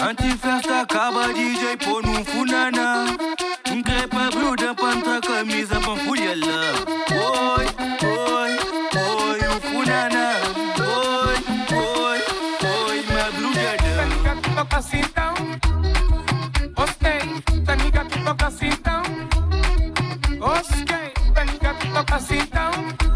Antifesta acaba DJ pun un funana Încă pe brudă pentru cămiză pe furielă Oi, oi, oi, un funana Oi, oi, oi, mea brudă Tanica tipo casita Ostei, tanica tipo casita Ostei, toca tipo tão.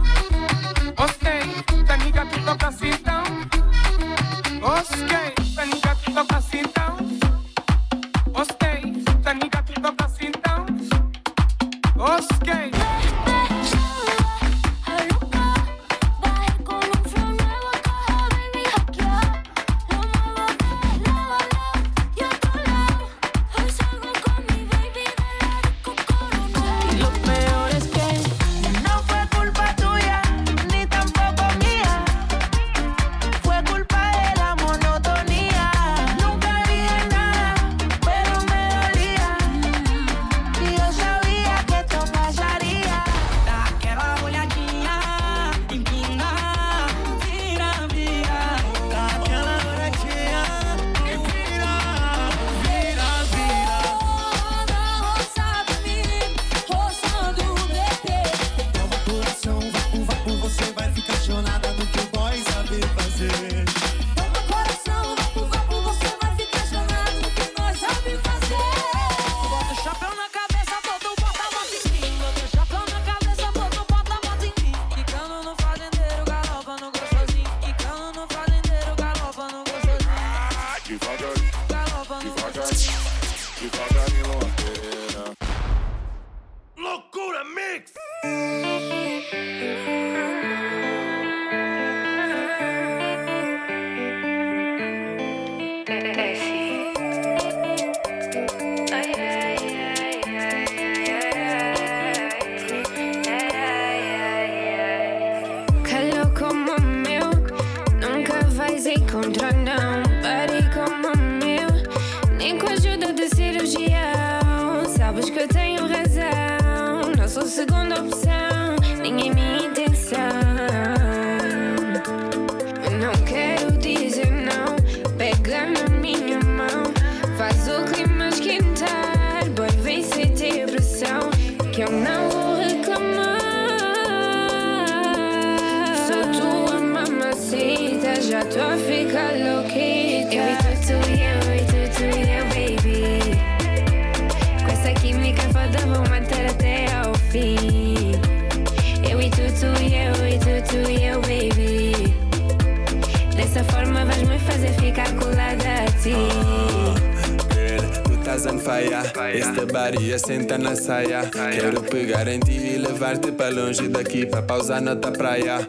praia. Esta baria senta na saia. Quero pegar em ti e levar-te para longe daqui para pausar na tua praia.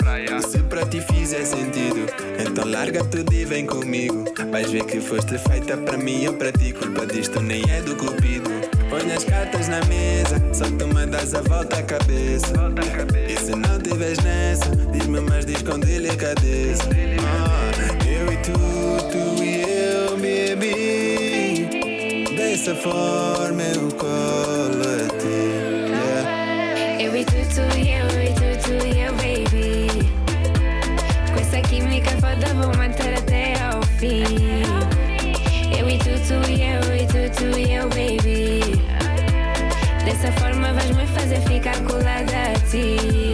Se para ti fizer sentido, então larga tudo e vem comigo. Vais ver que foste feita para mim ou para ti. Culpa disto nem é do cupido. Põe as cartas na mesa, só tu me a volta à cabeça. E se não tiveres nessa, diz-me, mas diz com delicadeza. Ah, eu e tu dessa forma eu colo a ti. Yeah. Eu e tu, tu e eu, e tu, tu e eu, baby. Com essa química foda vou matar até ao fim. Eu e tu, tu e eu, e tu, tu e eu, baby. Dessa forma vais me fazer ficar colada a ti.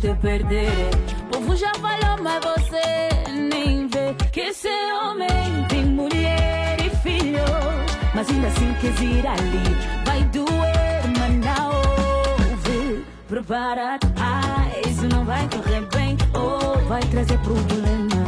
de perder. O povo já falhou, mas você nem vê que esse homem tem mulher e filho. Mas ainda assim quer ir ali, vai doer, mas não ouve. Prepara-te, ah, isso não vai correr bem, ou oh, vai trazer problema.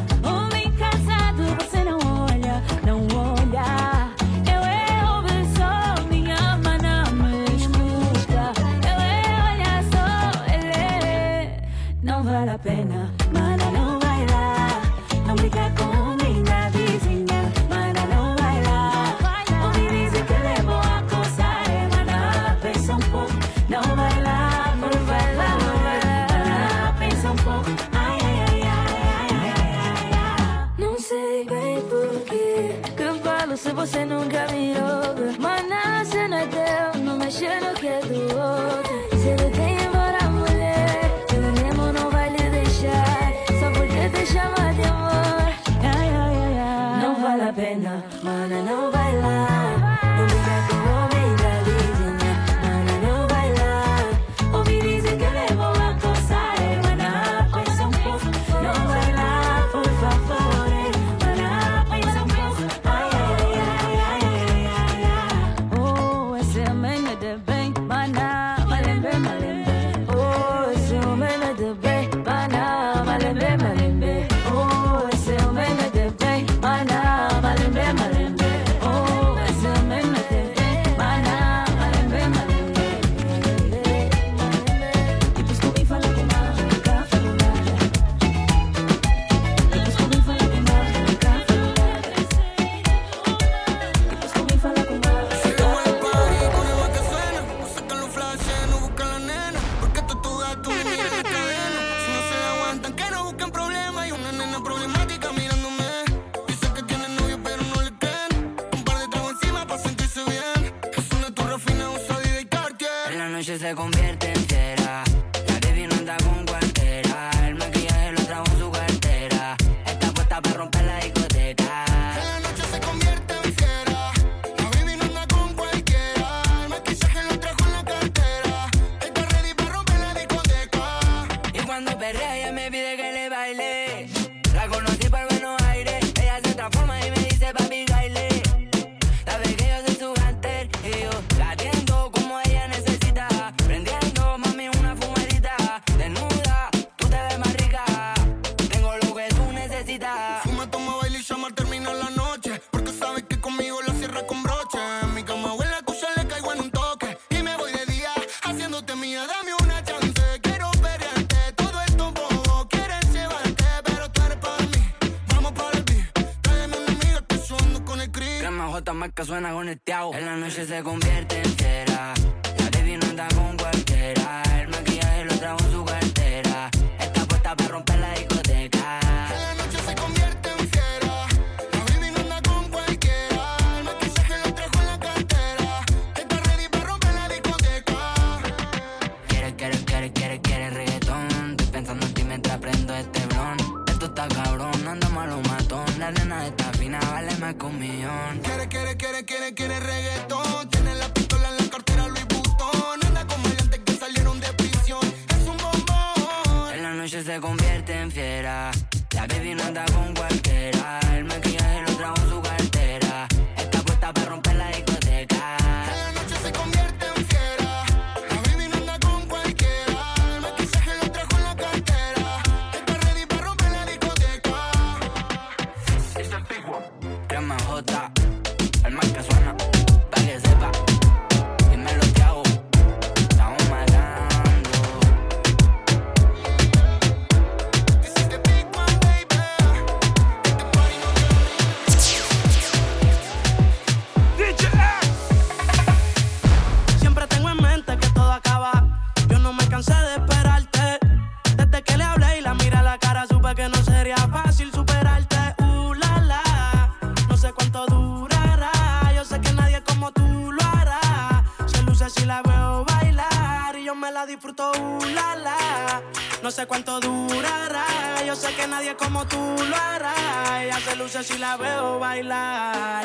cuánto durará. Yo sé que nadie como tú lo hará. Ella se luce si la veo bailar.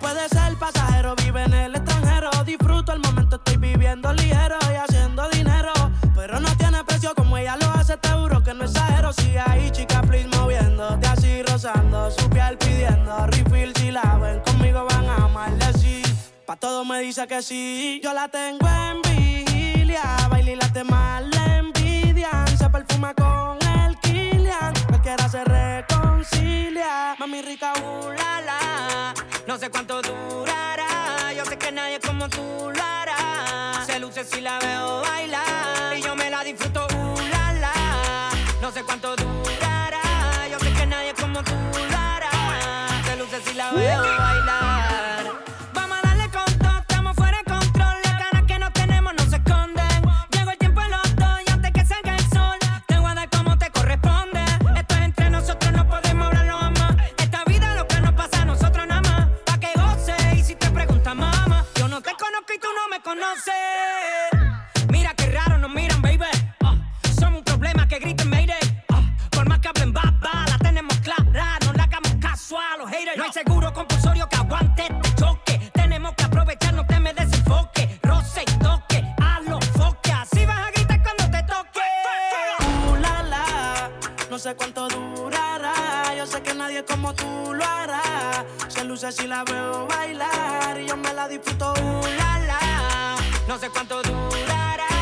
Puede ser pasajero, vive en el extranjero. Disfruto el momento, estoy viviendo ligero y haciendo dinero. Pero no tiene precio como ella lo hace, te juro que no exagero. Si hay chica, please moviendo, te así rozando, su piel pidiendo. Refill si la ven, conmigo van a amarle sí. Pa' todo me dice que sí, yo la tengo en vigilia, baila y la te se perfuma con el Kilian. Cualquiera se reconcilia. Mami rica, uh, la. No sé cuánto durará. Yo sé que nadie como tú lo hará. Se luce si la veo bailar. Y yo me la disfruto, uh, la. No sé cuánto durará. Yo sé que nadie como tú lo hará. Se luce si la veo bailar. si la veo bailar. Yo me la disfruto, uh, la, la. No sé cuánto durará.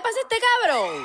le pasa a este cabrón?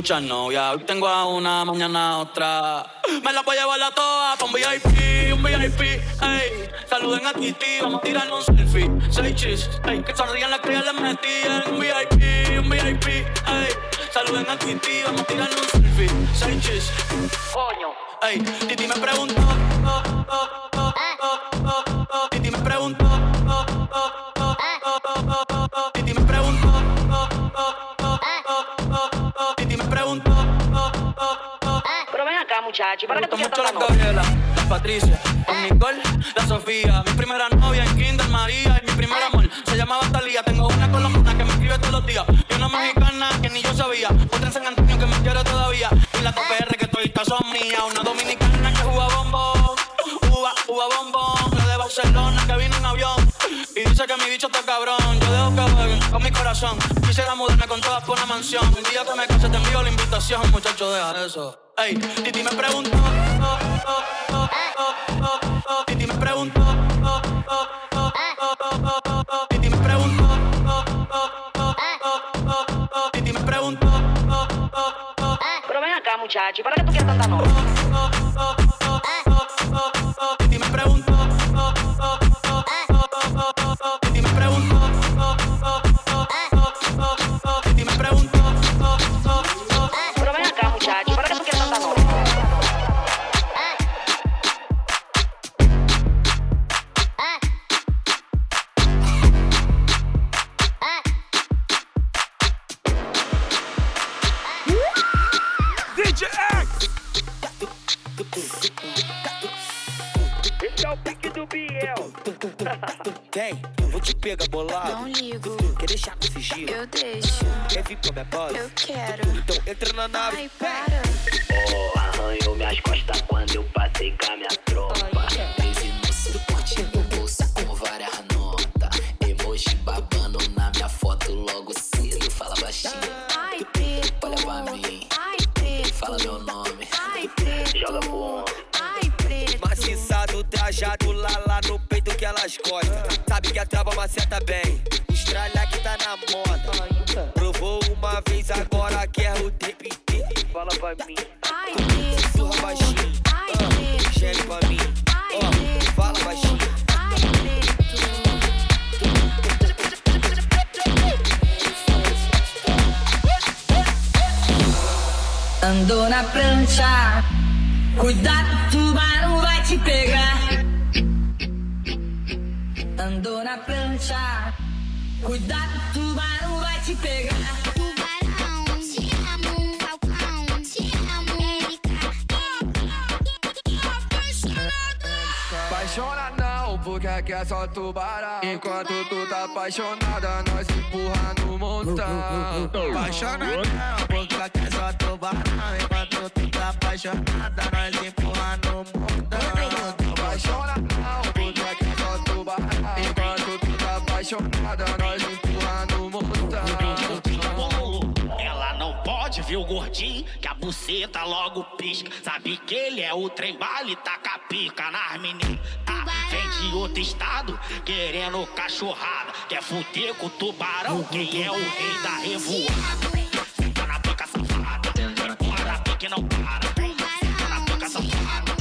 Muchas novias, hoy tengo a una, mañana otra. Me la voy a llevar a todas un VIP, un VIP, ey. Saluden a Titi, vamos a tirar un selfie. Seis chis, ey. Que sonrían las ya les metí en un VIP, un VIP, ey. Saluden a Titi, vamos a tirar un selfie. Seis chis, muchacho, ¿para Me qué tú quieres? Gabriela, Patricia, la Nicole, la Sofía. Mi primera novia en Kinder María y mi primer amor se llamaba Talía. Tengo una colombiana que me escribe todos los días y una mexicana que ni yo sabía. Otra en San Antonio que me quiere todavía y la TPR que estoy son mía. Una dominicana que juega bombón, uva, uva bombón. La de Barcelona que vino en avión y dice que mi bicho está cabrón. Yo dejo que jueguen con mi corazón. Quisiera mudarme con todas por una mansión. El día que me case te envío la invitación, muchacho, deja eso. Ey, Titi me preguntó, oh, oh, oh, oh, oh, oh. Titi me preguntó, oh, oh, oh, oh, oh, oh, oh. Titi me preguntó, oh, oh, oh, oh, oh, oh. Titi me preguntó, oh, oh, oh, oh. Pero ven acá, muchacho, ¿para qué tú quieres tanta novia? Watanabe. Apaixonada, nós empurra no montão. Apaixona não, porque aqui é só tubarão Enquanto tu tá apaixonada, nós empurra no mundão Apaixona não, porque aqui é só tubarão. Enquanto tu tá apaixonada, nós empurra no montão. Ela não pode ver o gordinho, que a buceta logo pisca. Sabe que ele é o trem bala e taca pica nas meninas. Vem de outro estado, querendo cachorrada. Quer fuder com o tubarão, quem é o rei da revoada. Fica na boca safada, para pique não para. Fica na boca safada,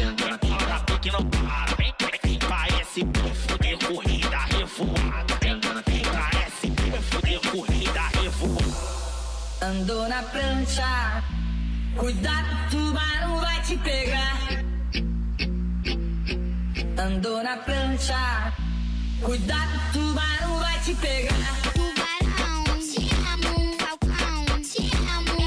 para pique não para. Vem, vem, vem, Parece fuder corrida revoada. Vem, vem, Parece fuder corrida revoada. Andou na prancha. Cuidado, tubarão vai te pegar. Andou na prancha. Cuidado, tubarão vai te pegar. Tubarão, te amo, falcão, te amo,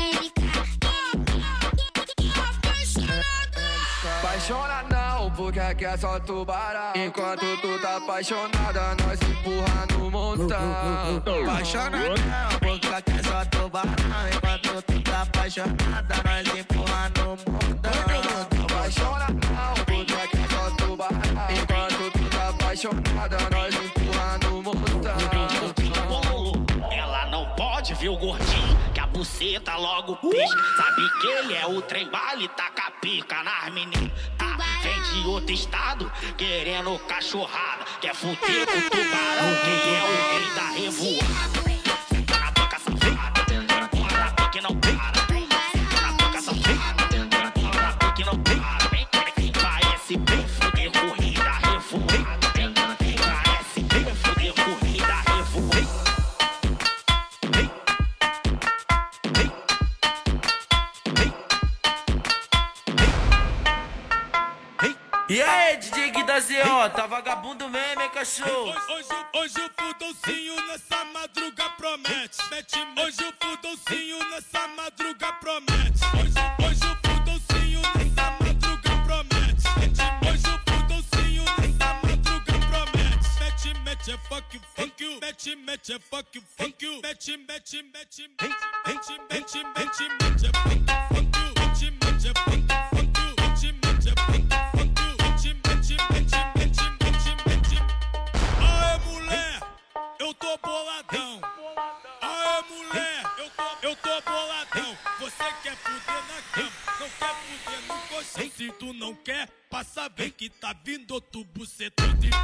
Apaixona não, porque aqui é só tubarão. Enquanto tu tá apaixonada, nós empurra no montão. Apaixona não, porque aqui é só tubarão. Enquanto tu tá apaixonada, nós empurra no mundão. Apaixona não, porque aqui é só tubarão. Enquanto tu tá apaixonada, nós empurra no montão. Ela não pode ver o gordinho, buceta logo pisca. Sabe que ele é o trem bala e taca pica nas meninas. Ah, vem de outro estado, querendo cachorrada. Quer fuder com o tubarão, quem é o rei da revoada. E aí, DJ Guida Z.O., tá vagabundo mesmo, hein, cachorro? Hoje, hoje o fudolcinho nessa madruga promete. Mete, hoje o fudolcinho nessa madruga promete. Hoje, hoje o fudolcinho nessa madruga promete. Mete, hoje o fudolcinho nessa madruga promete. Mete, mete, é fuck you, fuck you. Mete, mete, é fuck you, fuck you. Mete, mete, mete, mete, mete, mete, mete, mete, é fuck you, fuck you. Que tá vindo tu não quer,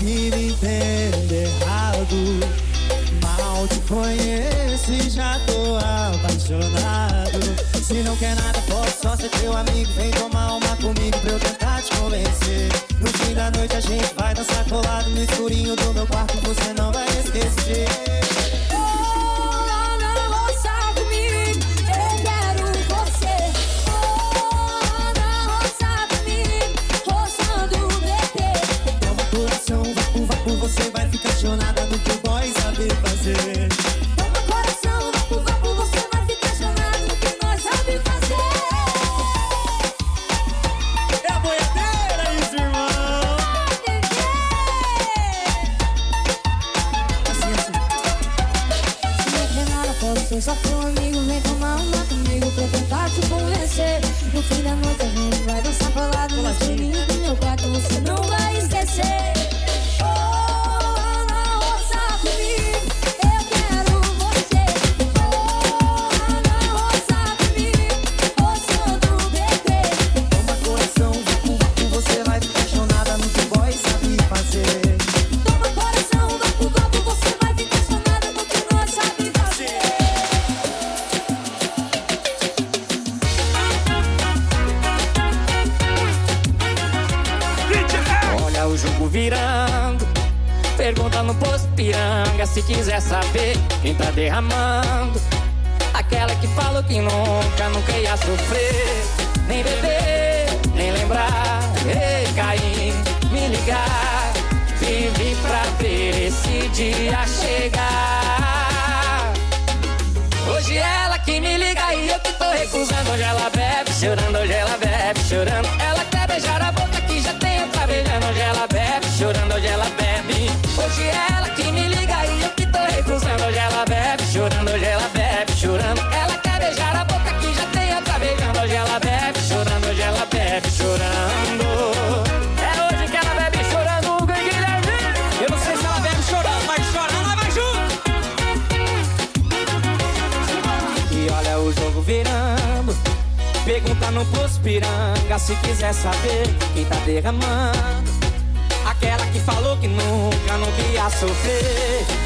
que me entende errado. Mal te conheço e já tô apaixonado. Se não quer nada, posso só ser teu amigo. Vem tomar uma comigo pra eu tentar te convencer. No fim da noite a gente vai dançar colado no escurinho do meu quarto. Você não vai esquecer.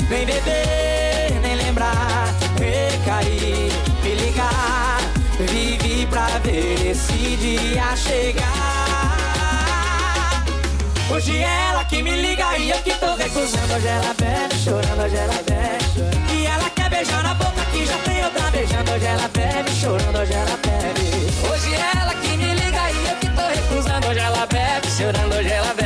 Nem beber, nem lembrar, recair me ligar. Vivi pra ver esse dia chegar. Hoje é ela que me liga e eu que tô recusando. Hoje ela bebe, chorando, hoje ela bebe. E ela quer beijar na boca que já tem outra beijando. Hoje ela bebe, chorando, hoje ela bebe. Hoje é ela que me liga e eu que tô recusando. Hoje ela bebe, chorando, hoje ela bebe.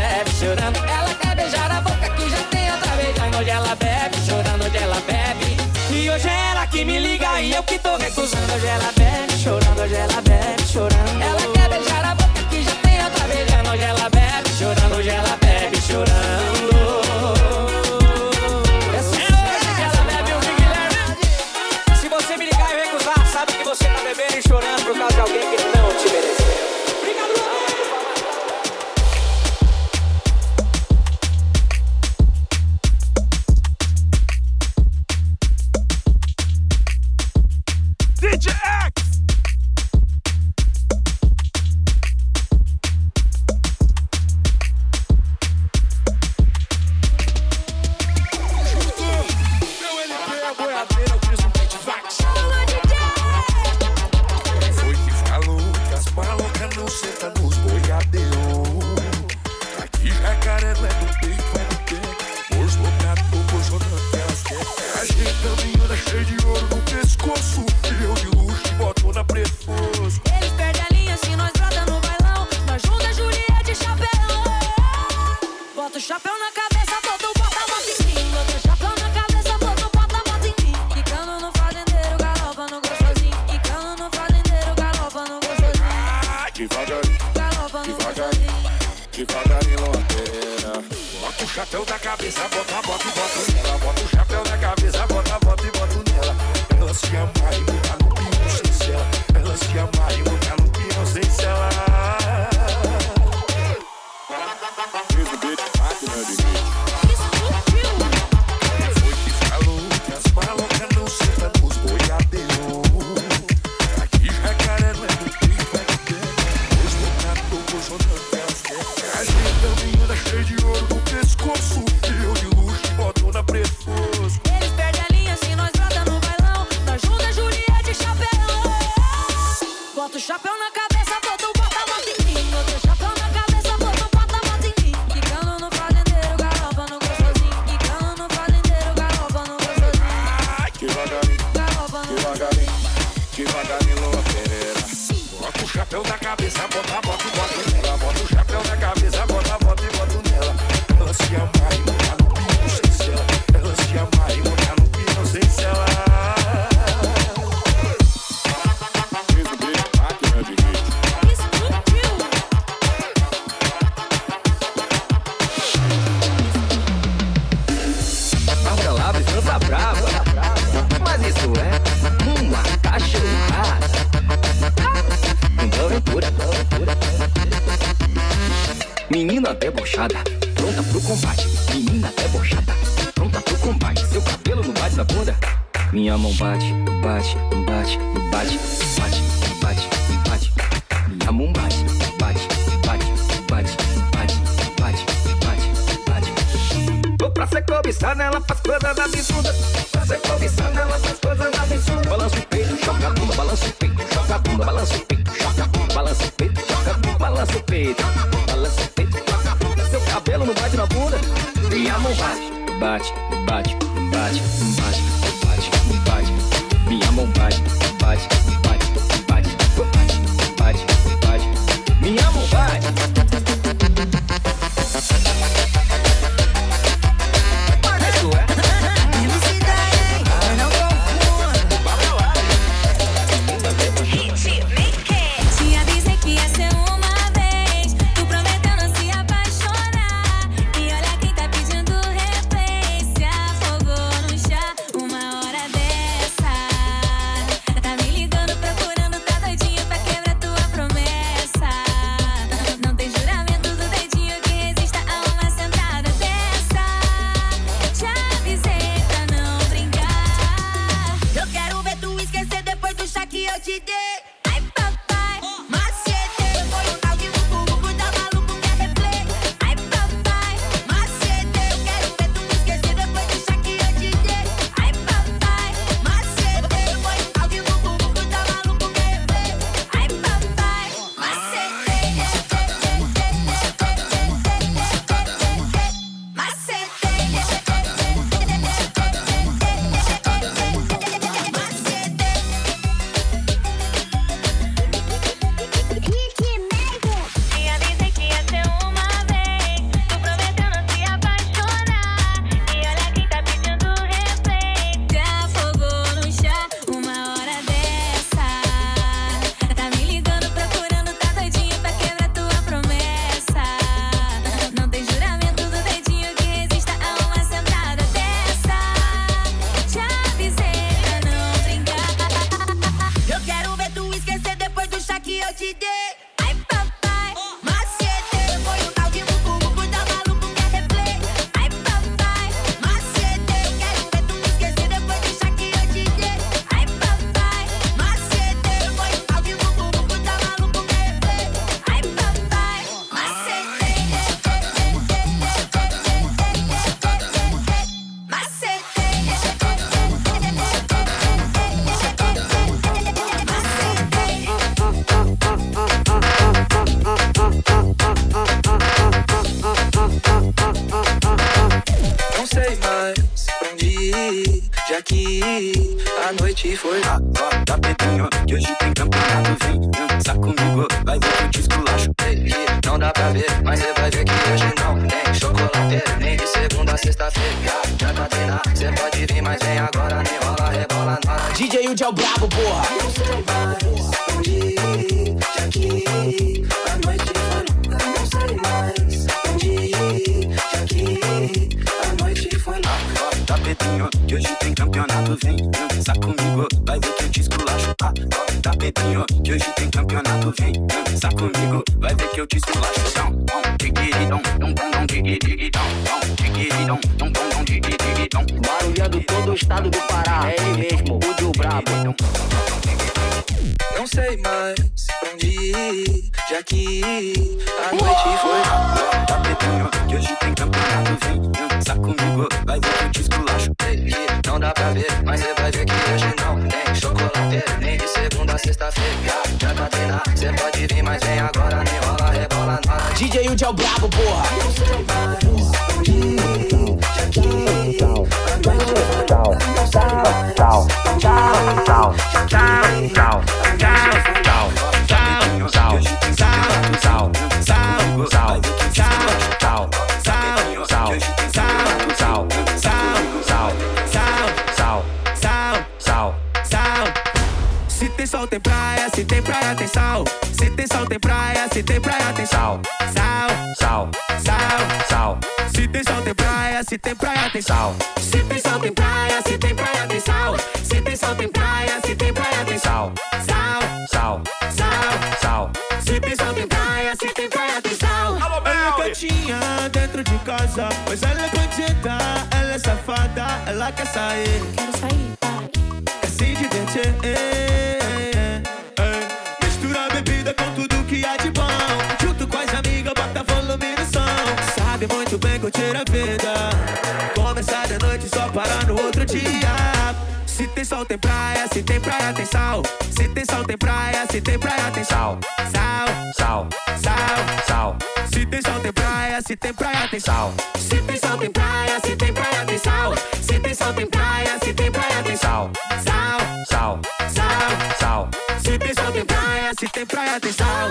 que me liga e eu que tô recusando. Hoje ela bebe, chorando, hoje ela bebe, chorando. DJ Wilde é o brabo, porra. Se tem sol, tem praia, se tem praia, tem sal. Se tem sol, tem praia. Se tem praia, tem sal. Sal, sal, sal, sal. Se tem sol, tem praia. Se tem praia, tem sal. Se tem sol, tem praia. Se tem praia, tem sal. Se tem sol, tem praia. Se tem praia, tem sal. Sal, sal, sal, sal. Se tem sol, tem praia. Se tem praia, tem sal. Ela é gatinha dentro de casa. Mas ela é bandida, ela é safada. Ela quer sair. Quero sair. praia tem sal. Se tem sal tem praia, se tem praia tem sal. Sal, sal, sal, sal. Se tem sal tem praia, se tem praia tem sal. Se tem sal tem praia, se tem praia tem sal. Se tem sal tem praia, se tem praia tem sal. Sal, sal, sal, sal. Se tem sal tem praia, se tem praia tem sal.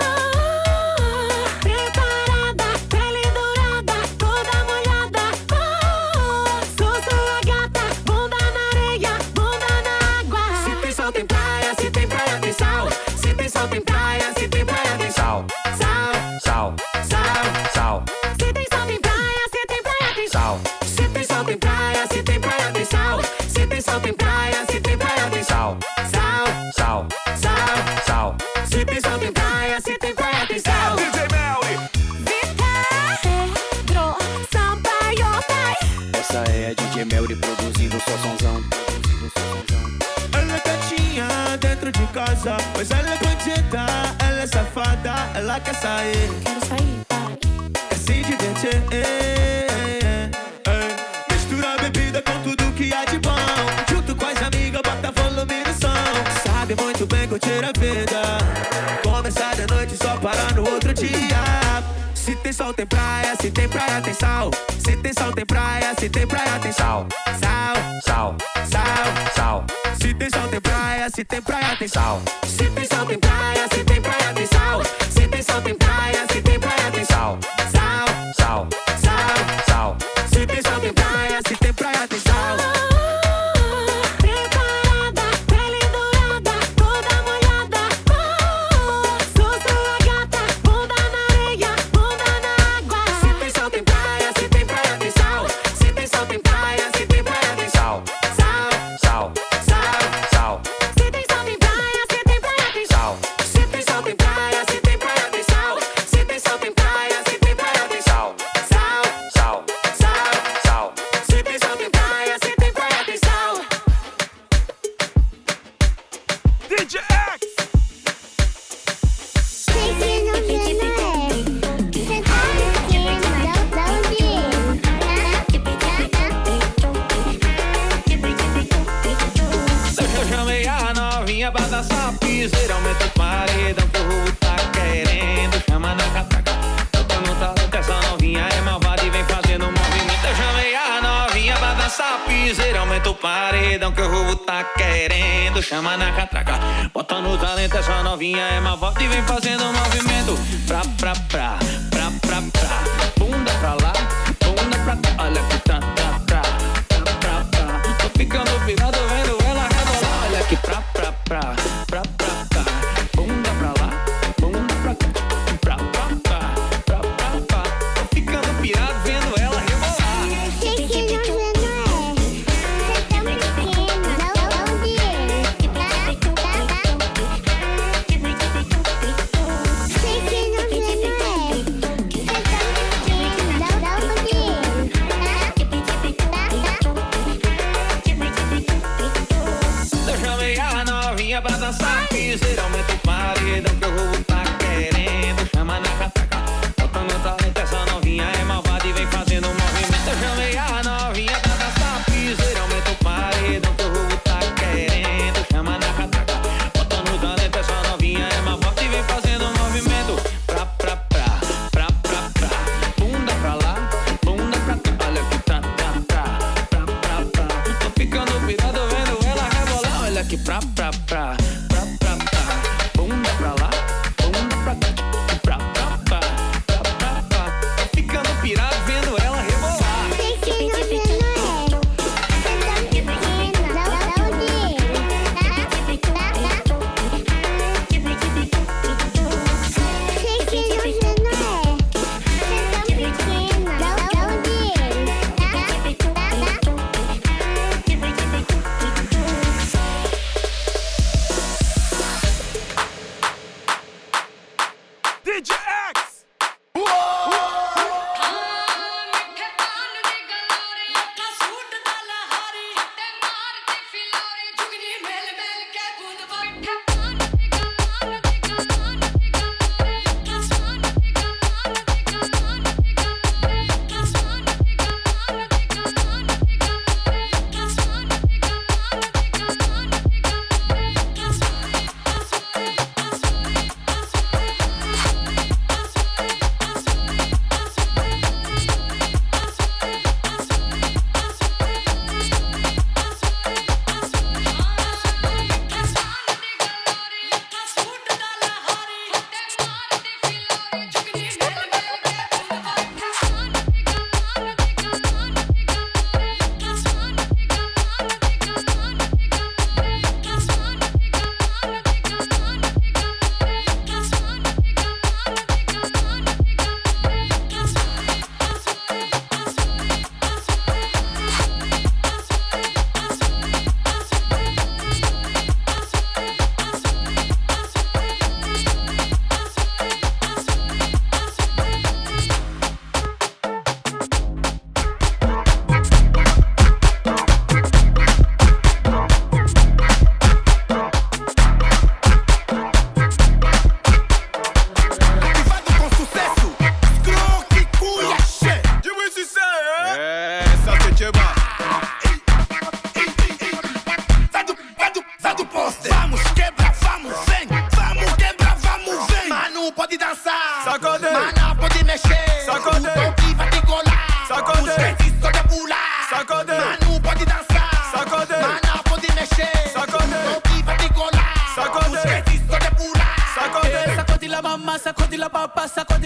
quer sair. Quero sair, para. Quer é se divertir. É, é, é. Mistura a bebida com tudo que há de bom. Junto com as amigas, bota volume no som. Sabe muito bem curtir a vida. tem praia, se tem praia tem sal. Se tem sal tem praia, se tem praia tem sal. Sal, sal, sal, sal. Se tem sal tem praia, se tem praia tem sal. Se tem sal tem praia, se tem praia tem sal. Se tem sal tem praia, se tem praia tem sal. Sal, sal, sal, sal. Se tem sal tem praia, se tem praia tem sal. que pra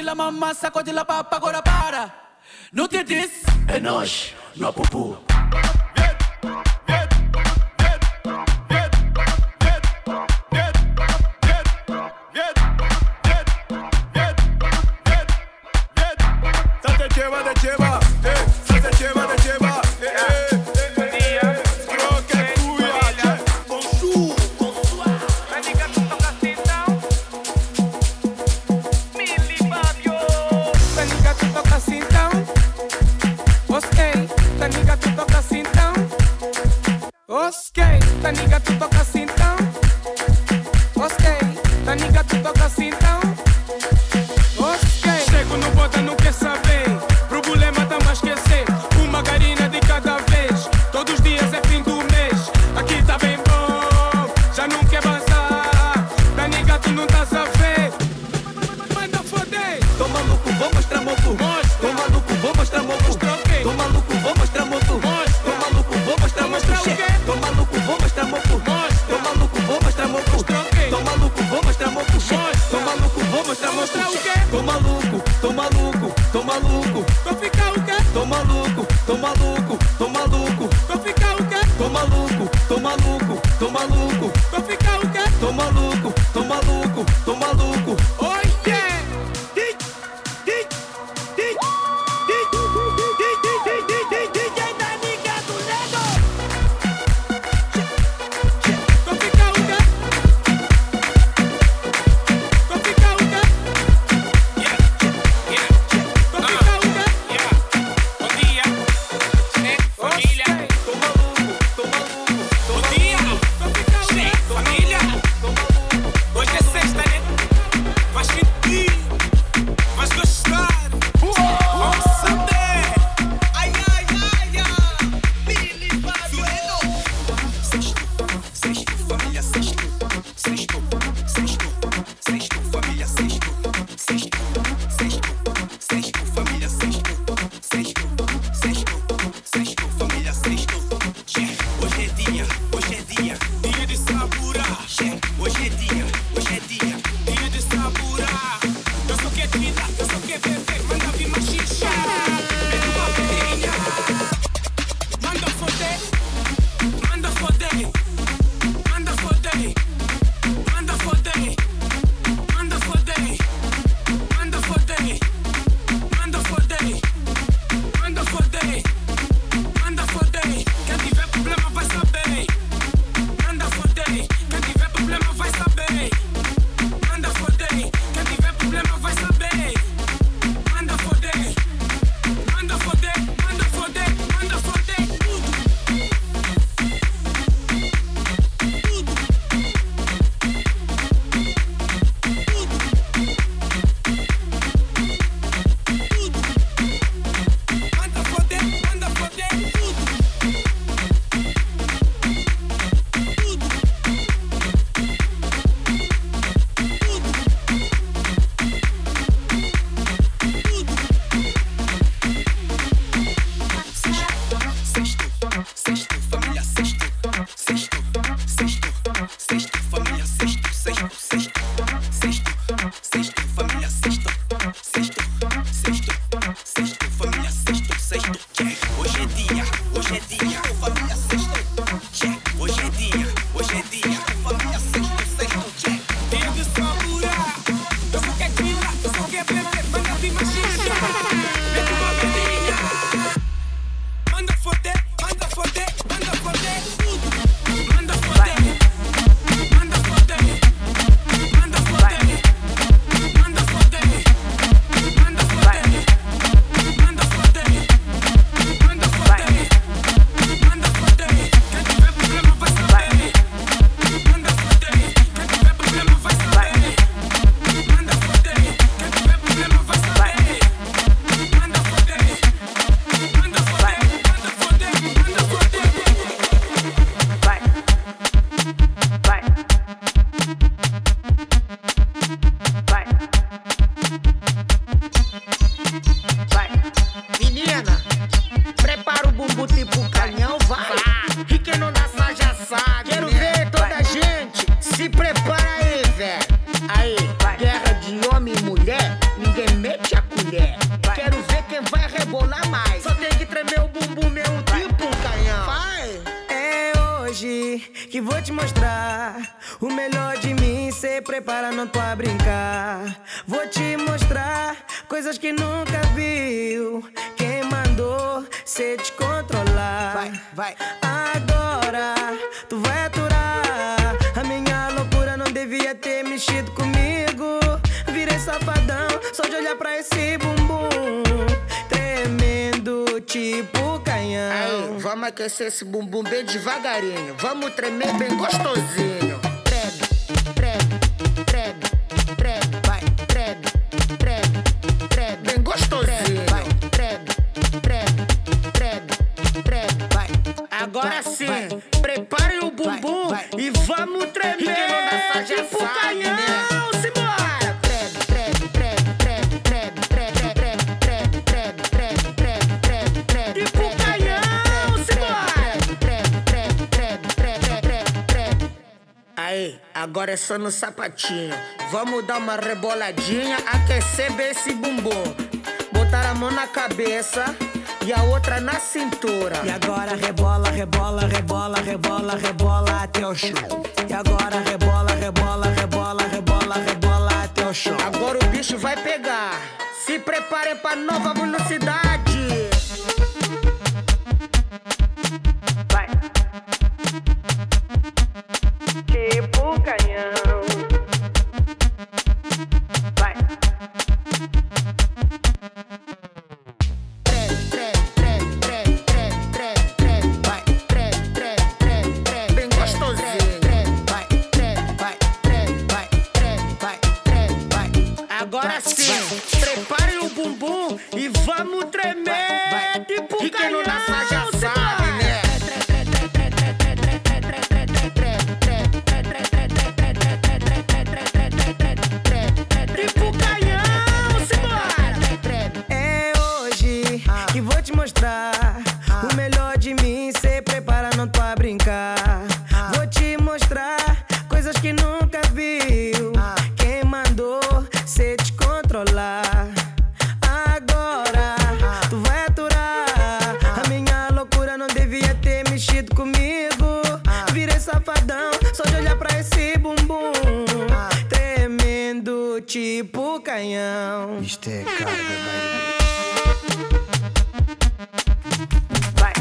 la mamá, sacó de la papa, agora para. Não te disse, é nós, no apupu. dia, hoje é dia, dia de saburar. Eu sou que é vida, eu sou que é bebê. mete a colher. Vai. Quero ver quem vai rebolar mais. Só tem que tremer o bumbum meu tipo canhão. Vai! É hoje que vou te mostrar o melhor de mim. Se prepara, não tô a brincar. Vou te mostrar coisas que nunca viu. Quem mandou se controlar? Vai, vai. Aquecer esse bumbum bem devagarinho. Vamos tremer bem gostosinho. Treme, treme, treme, treme, vai, treme, treme, treme, bem gostosinho. Vai, treme, treme, treme, treme, vai. Agora sim, prepare o bumbum e vamos tremer. E quem não dança já sabe, agora é só no sapatinho. Vamos dar uma reboladinha, aquecer bem esse bumbum. Botar a mão na cabeça e a outra na cintura. E agora rebola, rebola, rebola, rebola, rebola até o chão. E agora rebola, rebola, rebola, rebola, rebola até o chão. Agora o bicho vai pegar. Se preparem pra nova velocidade. o canhão. tipo canhão. Isto é carga, baby. Vai.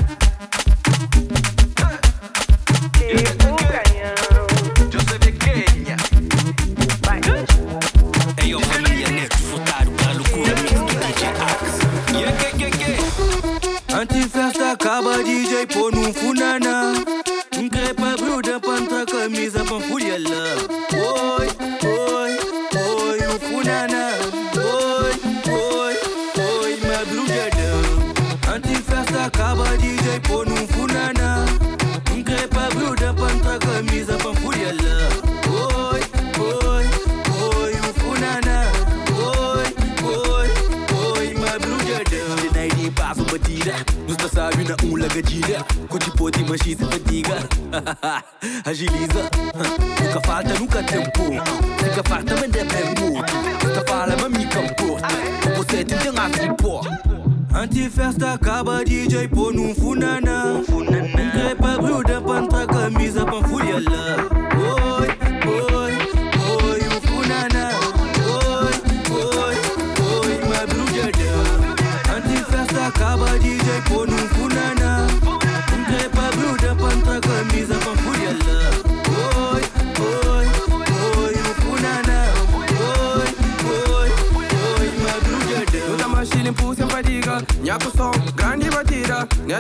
Tipo canhão. Eu sei de quem. Vai. Ei, eu família negra, futar a loucura do DJ Axe. É yeah, yeah, yeah, yeah. Acaba, DJ pô, no funaná. Tipo de machista fatiga. Agiliza. Nunca falta, nunca tempo. Nunca falta, mas é bem morto. Nunca fala, mas me camporta Você tem tem a flipó Antifesta acaba DJ pôr num funana Crepa gruda pantra camisa pan fulhela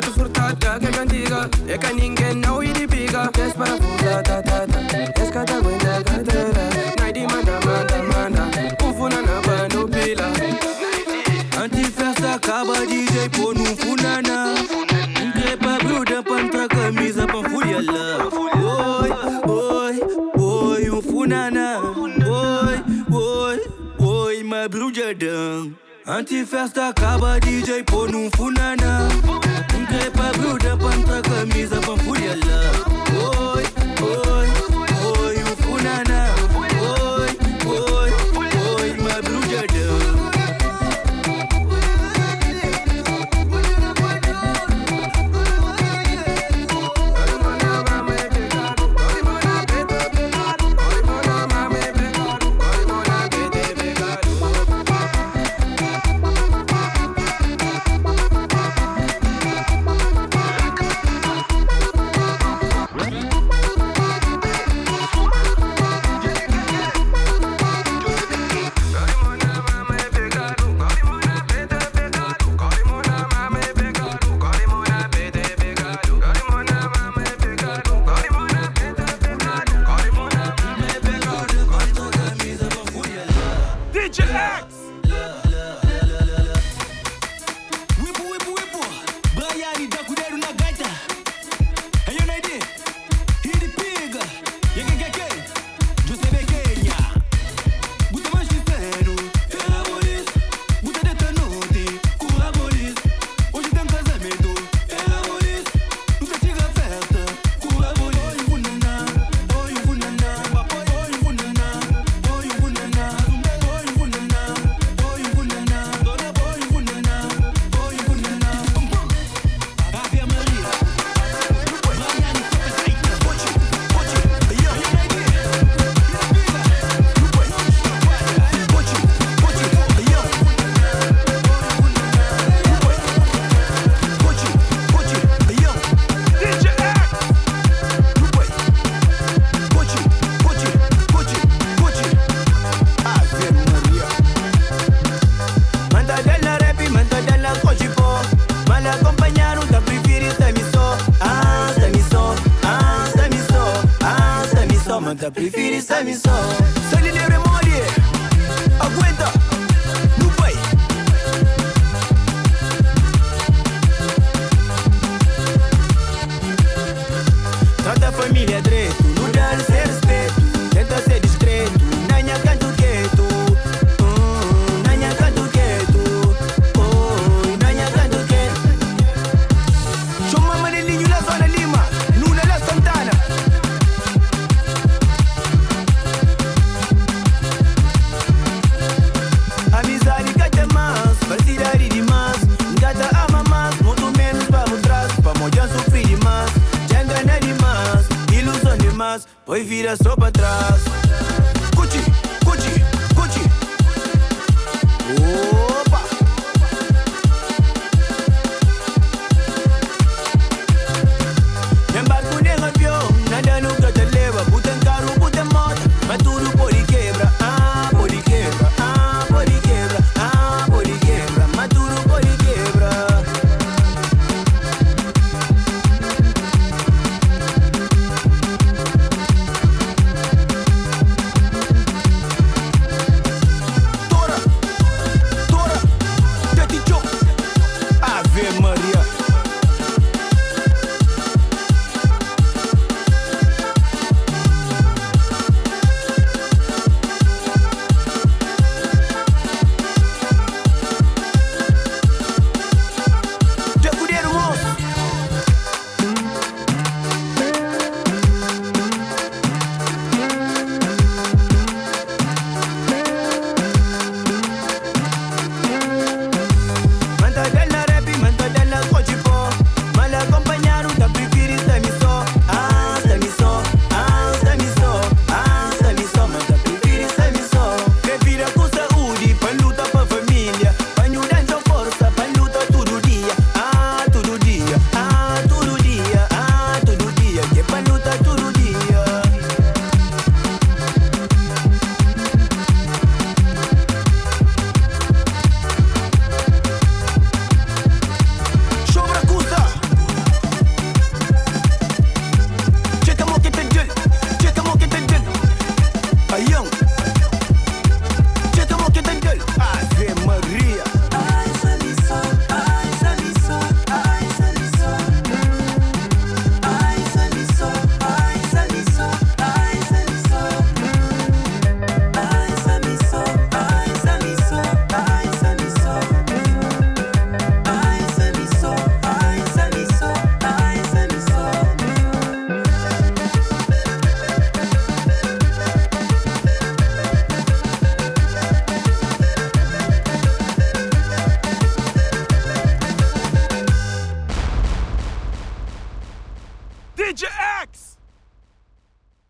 batida Neto furtada, que que ninguém não de ta ta ta. Aguenta, cadeira Naidi, manda, manda, manda. Na pila. Antifesta acaba DJ pôr funana Crepa bruda pantra camisa pan fulhela Oi, oi, oi, um funana Oi, oi, oi, madrugadão Antifesta acaba DJ faz, foi vira a pra atrás. Cuti, cuti, cuti.